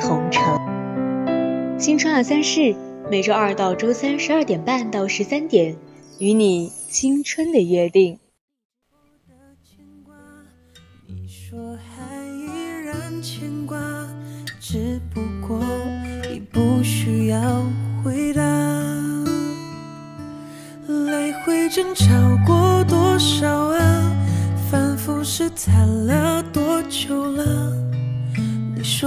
同城，新春二三事，每周二到周三十二点半到十三点，与你青春的约定。你说还依然牵挂，只不过已不需要回答。来回争吵过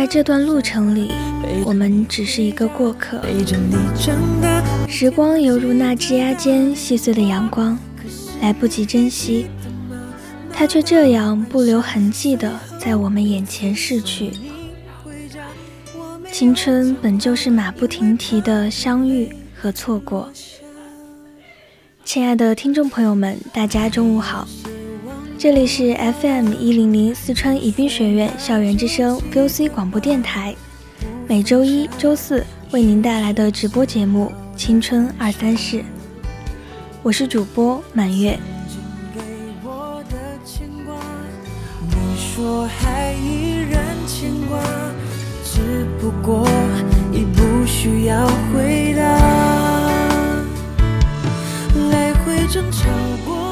在这段路程里，我们只是一个过客。时光犹如那枝桠间细碎的阳光，来不及珍惜，它却这样不留痕迹的在我们眼前逝去。青春本就是马不停蹄的相遇和错过。亲爱的听众朋友们，大家中午好。这里是 FM 一零零四川宜宾学院校园之声 VOC 广播电台，每周一、周四为您带来的直播节目《青春二三事》，我是主播满月。你说还依然牵挂，只不过已不需要回答。来回争吵过。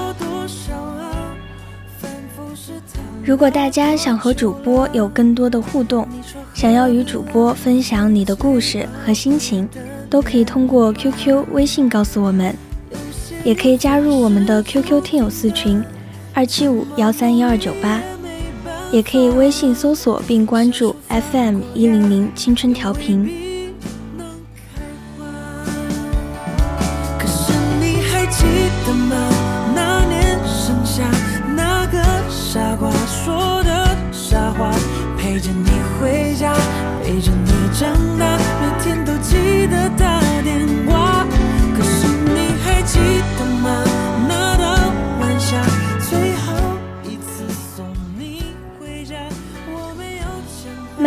如果大家想和主播有更多的互动，想要与主播分享你的故事和心情，都可以通过 QQ、微信告诉我们，也可以加入我们的 QQ 听友四群二七五幺三幺二九八，也可以微信搜索并关注 FM 一零零青春调频。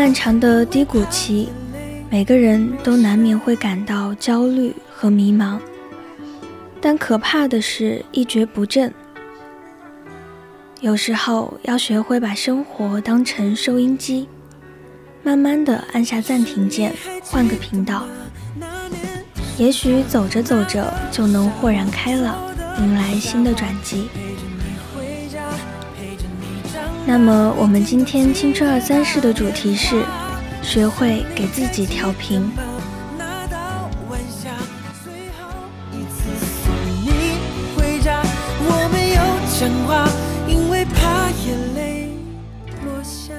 漫长的低谷期，每个人都难免会感到焦虑和迷茫，但可怕的是一蹶不振。有时候要学会把生活当成收音机，慢慢的按下暂停键，换个频道，也许走着走着就能豁然开朗，迎来新的转机。那么，我们今天青春二三事的主题是学会给自己调频。因为怕眼泪落下，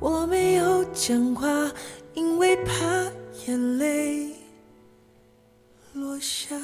我没有讲话，因为怕眼泪落下。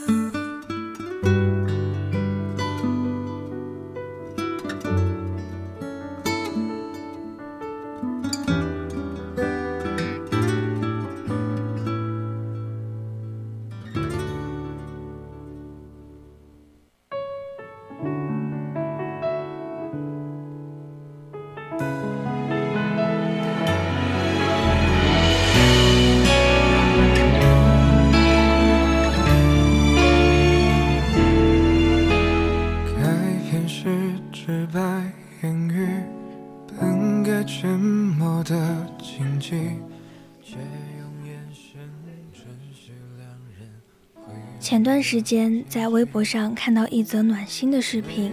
时间在微博上看到一则暖心的视频。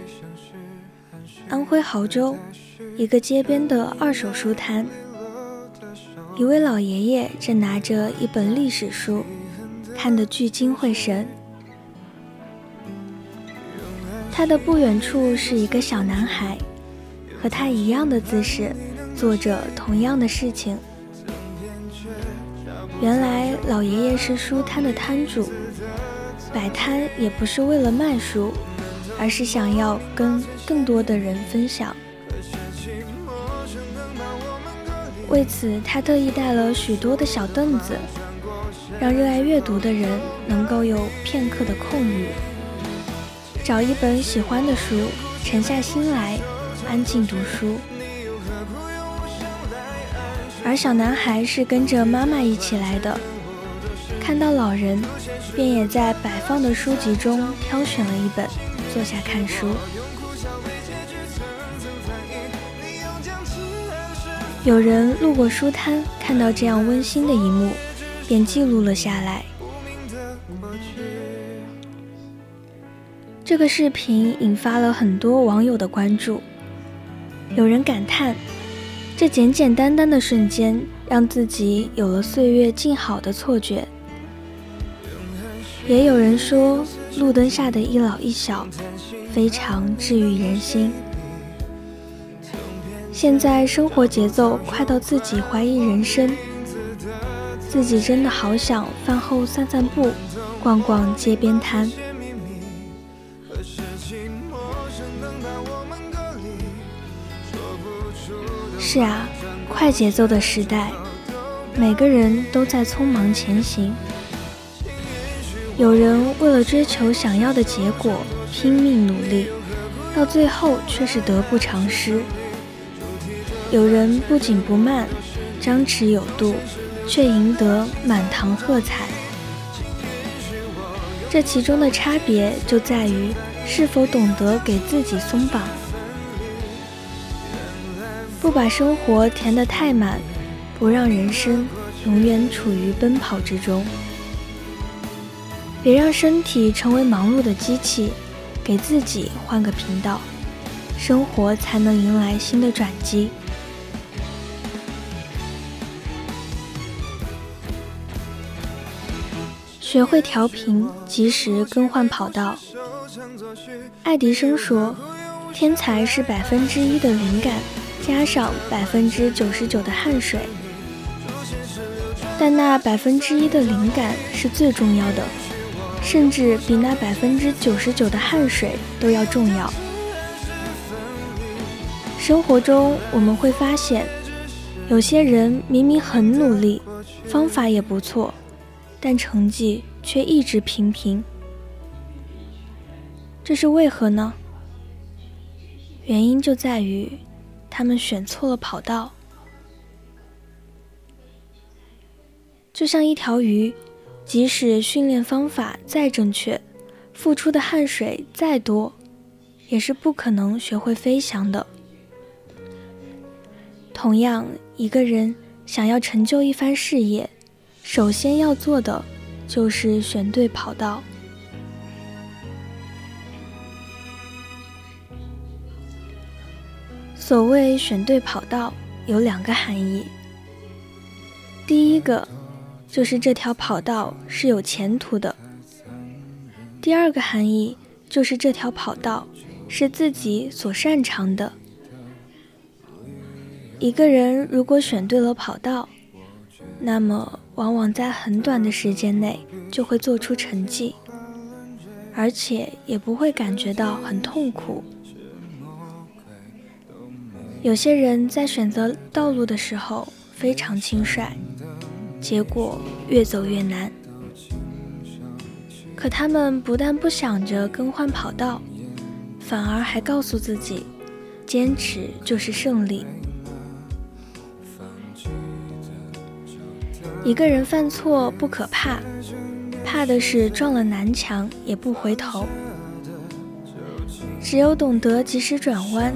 安徽亳州一个街边的二手书摊，一位老爷爷正拿着一本历史书，看得聚精会神。他的不远处是一个小男孩，和他一样的姿势，做着同样的事情。原来老爷爷是书摊的摊主，摆摊也不是为了卖书，而是想要跟更多的人分享。为此，他特意带了许多的小凳子，让热爱阅读的人能够有片刻的空余，找一本喜欢的书，沉下心来，安静读书。而小男孩是跟着妈妈一起来的，看到老人，便也在摆放的书籍中挑选了一本，坐下看书。有人路过书摊，看到这样温馨的一幕，便记录了下来。这个视频引发了很多网友的关注，有人感叹。这简简单单的瞬间，让自己有了岁月静好的错觉。也有人说，路灯下的一老一小，非常治愈人心。现在生活节奏快到自己怀疑人生，自己真的好想饭后散散步，逛逛街边摊。是啊，快节奏的时代，每个人都在匆忙前行。有人为了追求想要的结果拼命努力，到最后却是得不偿失；有人不紧不慢，张弛有度，却赢得满堂喝彩。这其中的差别就在于是否懂得给自己松绑。不把生活填得太满，不让人生永远处于奔跑之中。别让身体成为忙碌的机器，给自己换个频道，生活才能迎来新的转机。学会调频，及时更换跑道。爱迪生说：“天才是百分之一的灵感。”加上百分之九十九的汗水，但那百分之一的灵感是最重要的，甚至比那百分之九十九的汗水都要重要。生活中我们会发现，有些人明明很努力，方法也不错，但成绩却一直平平，这是为何呢？原因就在于。他们选错了跑道，就像一条鱼，即使训练方法再正确，付出的汗水再多，也是不可能学会飞翔的。同样，一个人想要成就一番事业，首先要做的就是选对跑道。所谓选对跑道，有两个含义。第一个，就是这条跑道是有前途的；第二个含义，就是这条跑道是自己所擅长的。一个人如果选对了跑道，那么往往在很短的时间内就会做出成绩，而且也不会感觉到很痛苦。有些人在选择道路的时候非常轻率，结果越走越难。可他们不但不想着更换跑道，反而还告诉自己，坚持就是胜利。一个人犯错不可怕，怕的是撞了南墙也不回头。只有懂得及时转弯。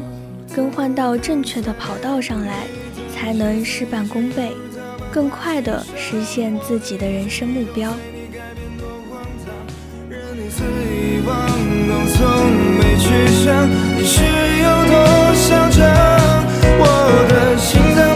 更换到正确的跑道上来，才能事半功倍，更快地实现自己的人生目标。我的心脏为你跳动，为你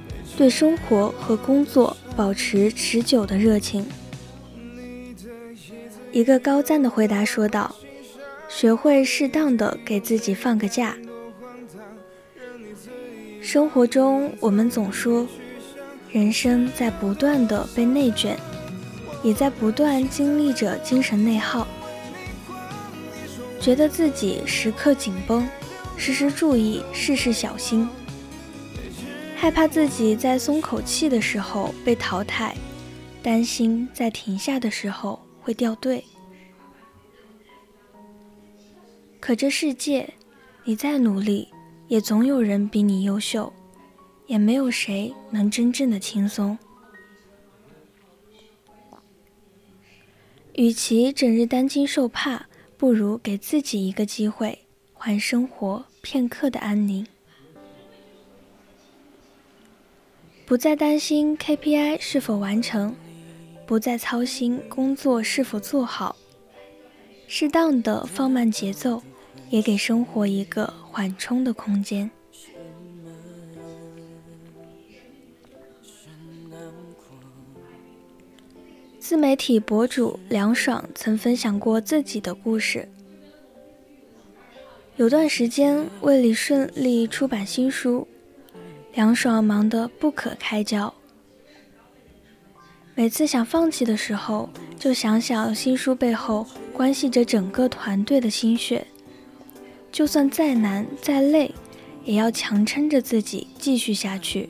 对生活和工作保持持久的热情？一个高赞的回答说道：“学会适当的给自己放个假。生活中，我们总说，人生在不断的被内卷，也在不断经历着精神内耗，觉得自己时刻紧绷，时时注意，事事小心，害怕自己在松口气的时候被淘汰，担心在停下的时候。”会掉队，可这世界，你再努力，也总有人比你优秀，也没有谁能真正的轻松。与其整日担惊受怕，不如给自己一个机会，还生活片刻的安宁。不再担心 KPI 是否完成。不再操心工作是否做好，适当的放慢节奏，也给生活一个缓冲的空间。自媒体博主凉爽曾分享过自己的故事。有段时间，为了顺利出版新书，凉爽忙得不可开交。每次想放弃的时候，就想想新书背后关系着整个团队的心血，就算再难再累，也要强撑着自己继续下去。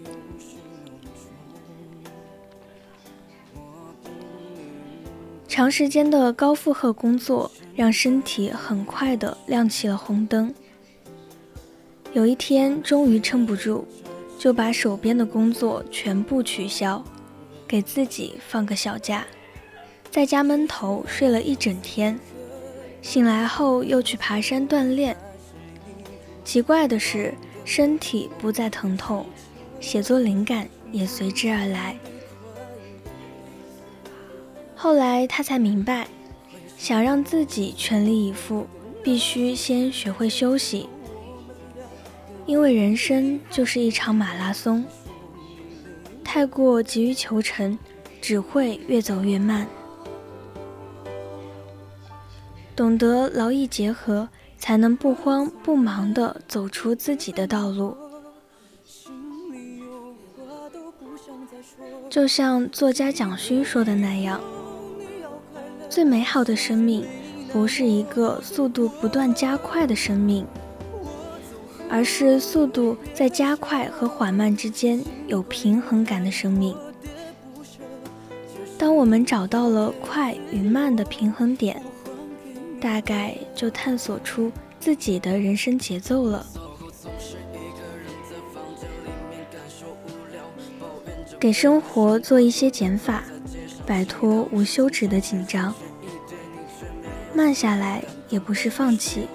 长时间的高负荷工作让身体很快的亮起了红灯。有一天终于撑不住，就把手边的工作全部取消。给自己放个小假，在家闷头睡了一整天，醒来后又去爬山锻炼。奇怪的是，身体不再疼痛，写作灵感也随之而来。后来他才明白，想让自己全力以赴，必须先学会休息，因为人生就是一场马拉松。太过急于求成，只会越走越慢。懂得劳逸结合，才能不慌不忙地走出自己的道路。就像作家蒋勋说的那样，最美好的生命，不是一个速度不断加快的生命。而是速度在加快和缓慢之间有平衡感的生命。当我们找到了快与慢的平衡点，大概就探索出自己的人生节奏了。给生活做一些减法，摆脱无休止的紧张。慢下来也不是放弃，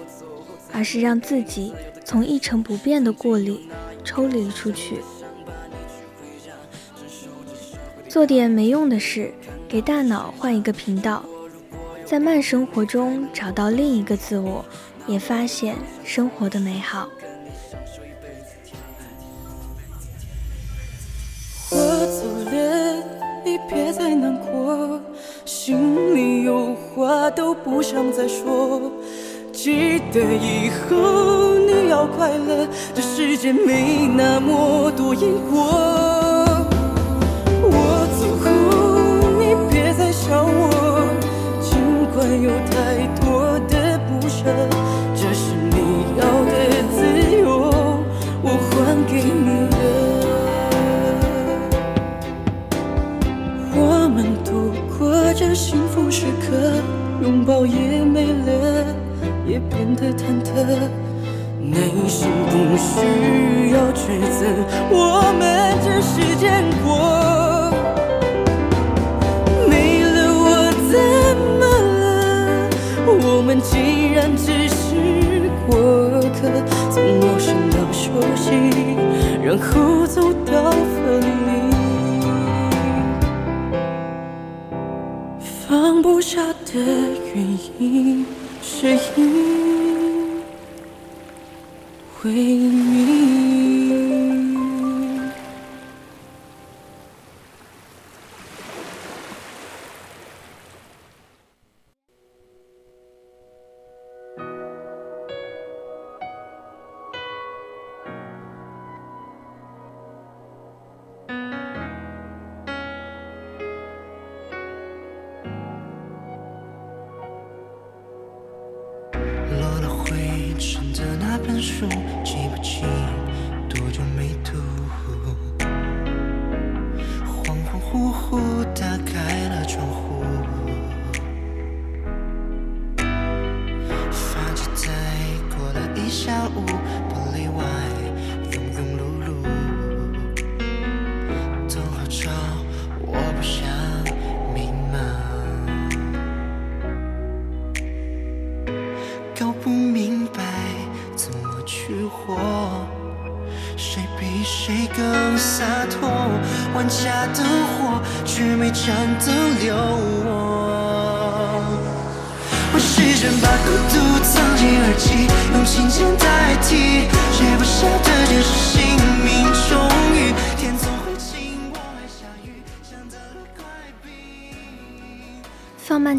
而是让自己。从一成不变的过里抽离出去，做点没用的事，给大脑换一个频道，在慢生活中找到另一个自我，也发现生活的美好。我走了，你别再难过，心里有话都不想再说。记得以后你要快乐，这世界没那么多烟火。我走后你别再想我，尽管有太多的不舍，这是你要的自由，我还给你的。我们度过这幸福时刻，拥抱也没。也变得忐忑，内心不需要抉择，我们只是见过。没了我怎么了？我们既然只是过客，从陌生到熟悉，然后走到分离。放不下的原因，是因为你。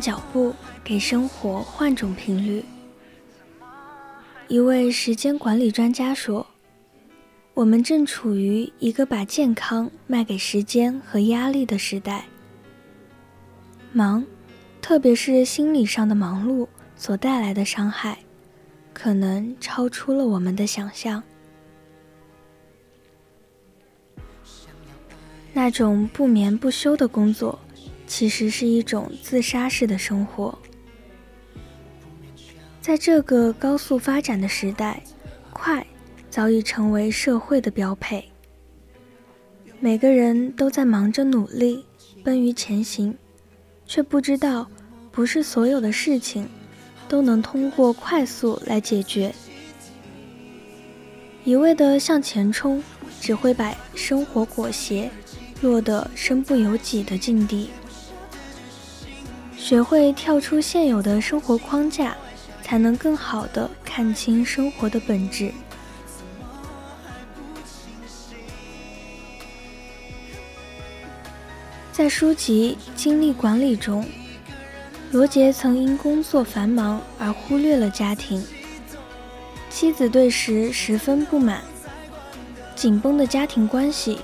脚步，给生活换种频率。一位时间管理专家说：“我们正处于一个把健康卖给时间和压力的时代。忙，特别是心理上的忙碌所带来的伤害，可能超出了我们的想象。那种不眠不休的工作。”其实是一种自杀式的生活。在这个高速发展的时代，快早已成为社会的标配。每个人都在忙着努力，奔于前行，却不知道，不是所有的事情都能通过快速来解决。一味的向前冲，只会把生活裹挟，落得身不由己的境地。学会跳出现有的生活框架，才能更好的看清生活的本质。在书籍《精力管理》中，罗杰曾因工作繁忙而忽略了家庭，妻子对时十分不满，紧绷的家庭关系，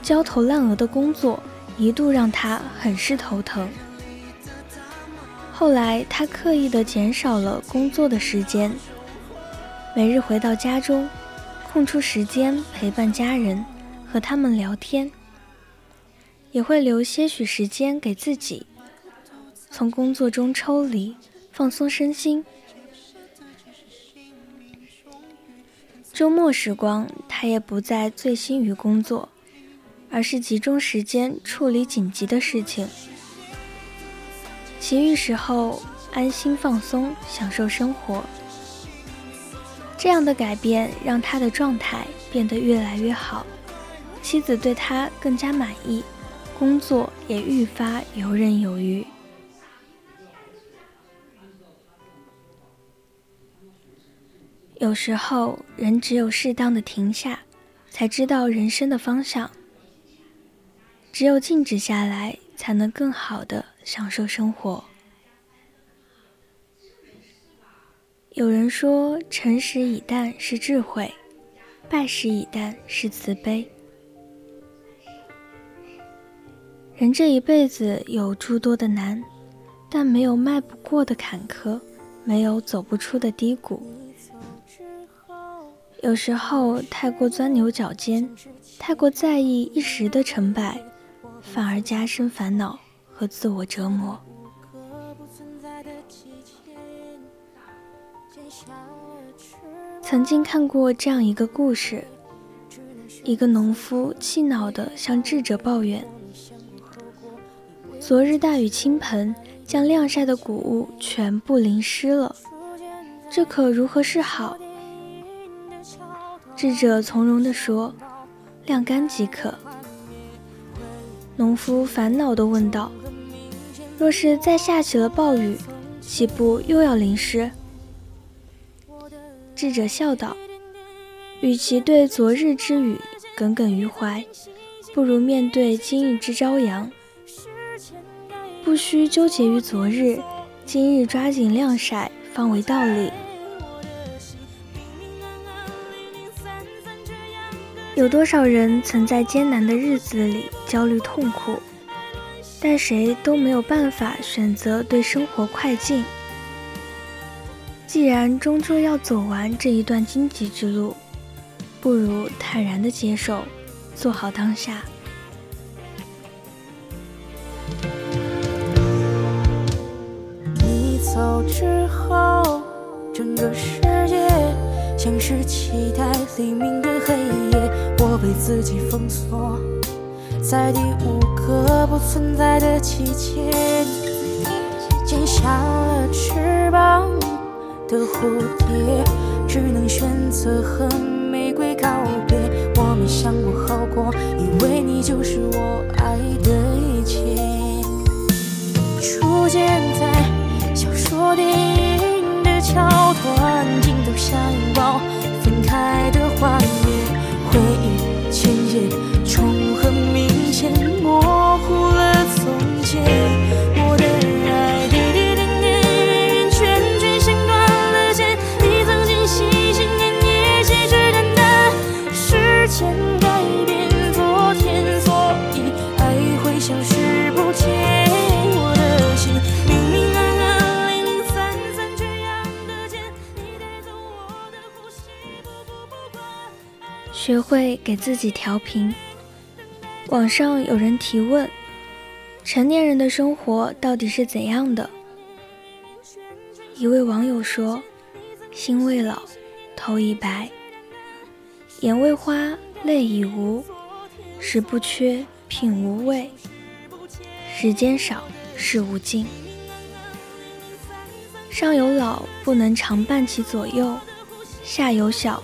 焦头烂额的工作，一度让他很是头疼。后来，他刻意的减少了工作的时间，每日回到家中，空出时间陪伴家人，和他们聊天，也会留些许时间给自己，从工作中抽离，放松身心。周末时光，他也不再醉心于工作，而是集中时间处理紧急的事情。其余时候安心放松，享受生活。这样的改变让他的状态变得越来越好，妻子对他更加满意，工作也愈发游刃有余。有时候，人只有适当的停下，才知道人生的方向。只有静止下来。才能更好的享受生活。有人说，诚实以淡是智慧，败事以淡是慈悲。人这一辈子有诸多的难，但没有迈不过的坎坷，没有走不出的低谷。有时候太过钻牛角尖，太过在意一时的成败。反而加深烦恼和自我折磨。曾经看过这样一个故事：一个农夫气恼地向智者抱怨，昨日大雨倾盆，将晾晒的谷物全部淋湿了，这可如何是好？智者从容地说：“晾干即可。”农夫烦恼地问道：“若是再下起了暴雨，岂不又要淋湿？智者笑道：“与其对昨日之雨耿耿于怀，不如面对今日之朝阳。不需纠结于昨日，今日抓紧晾晒，方为道理。”有多少人曾在艰难的日子里焦虑痛苦？但谁都没有办法选择对生活快进。既然终究要走完这一段荆棘之路，不如坦然的接受，做好当下。你走之后，整个世像是期待黎明的黑夜，我被自己封锁。在第五个不存在的季节，剪下了翅膀的蝴蝶，只能选择和玫瑰告别。我没想过后果，以为你就是我爱的一切。初见在小说、电影的桥段，相拥抱，分开的画面，学会给自己调频。网上有人提问：成年人的生活到底是怎样的？一位网友说：“心未老，头已白，眼未花，泪已无，食不缺，品无味，时间少，事无尽。上有老，不能常伴其左右；下有小，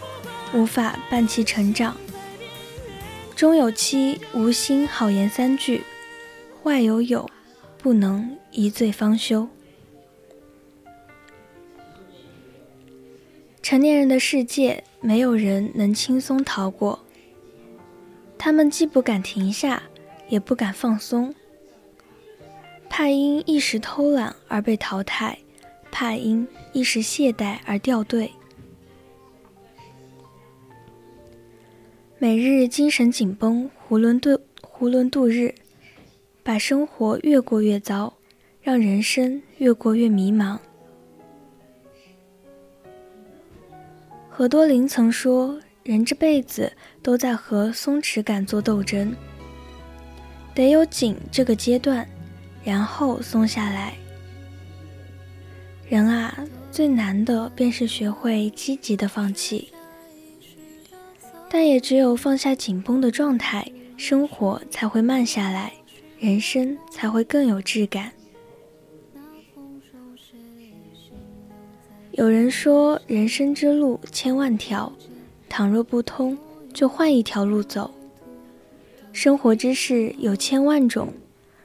无法伴其成长。”中有妻，无心好言三句；外有友，不能一醉方休。成年人的世界，没有人能轻松逃过。他们既不敢停下，也不敢放松，怕因一时偷懒而被淘汰，怕因一时懈怠而掉队。每日精神紧绷，囫囵度囫囵度日，把生活越过越糟，让人生越过越迷茫。何多林曾说：“人这辈子都在和松弛感做斗争，得有紧这个阶段，然后松下来。人啊，最难的便是学会积极的放弃。”但也只有放下紧绷的状态，生活才会慢下来，人生才会更有质感。有人说，人生之路千万条，倘若不通，就换一条路走。生活之事有千万种，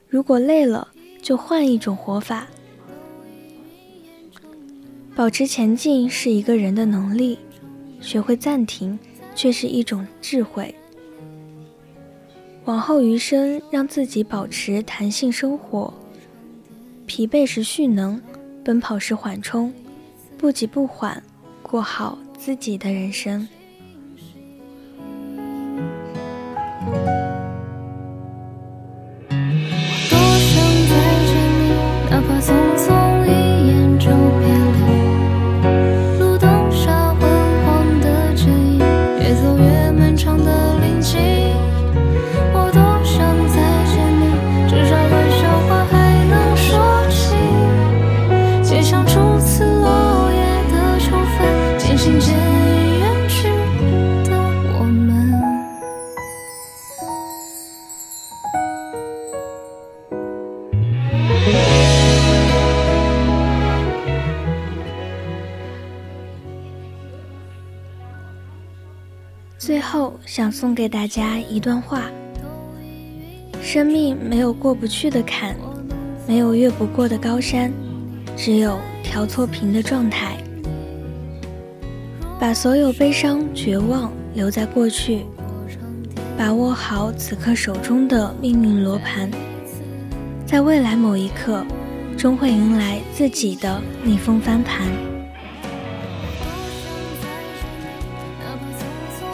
如果累了，就换一种活法。保持前进是一个人的能力，学会暂停。却是一种智慧。往后余生，让自己保持弹性生活，疲惫时蓄能，奔跑时缓冲，不急不缓，过好自己的人生。给大家一段话：生命没有过不去的坎，没有越不过的高山，只有调错频的状态。把所有悲伤、绝望留在过去，把握好此刻手中的命运罗盘，在未来某一刻，终会迎来自己的逆风翻盘。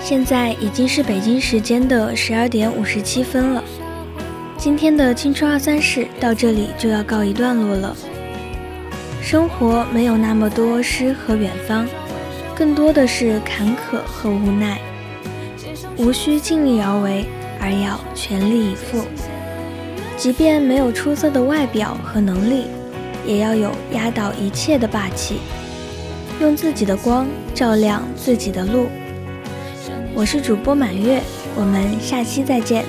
现在已经是北京时间的十二点五十七分了，今天的青春二三事到这里就要告一段落了。生活没有那么多诗和远方。更多的是坎坷和无奈，无需尽力而为，而要全力以赴。即便没有出色的外表和能力，也要有压倒一切的霸气，用自己的光照亮自己的路。我是主播满月，我们下期再见。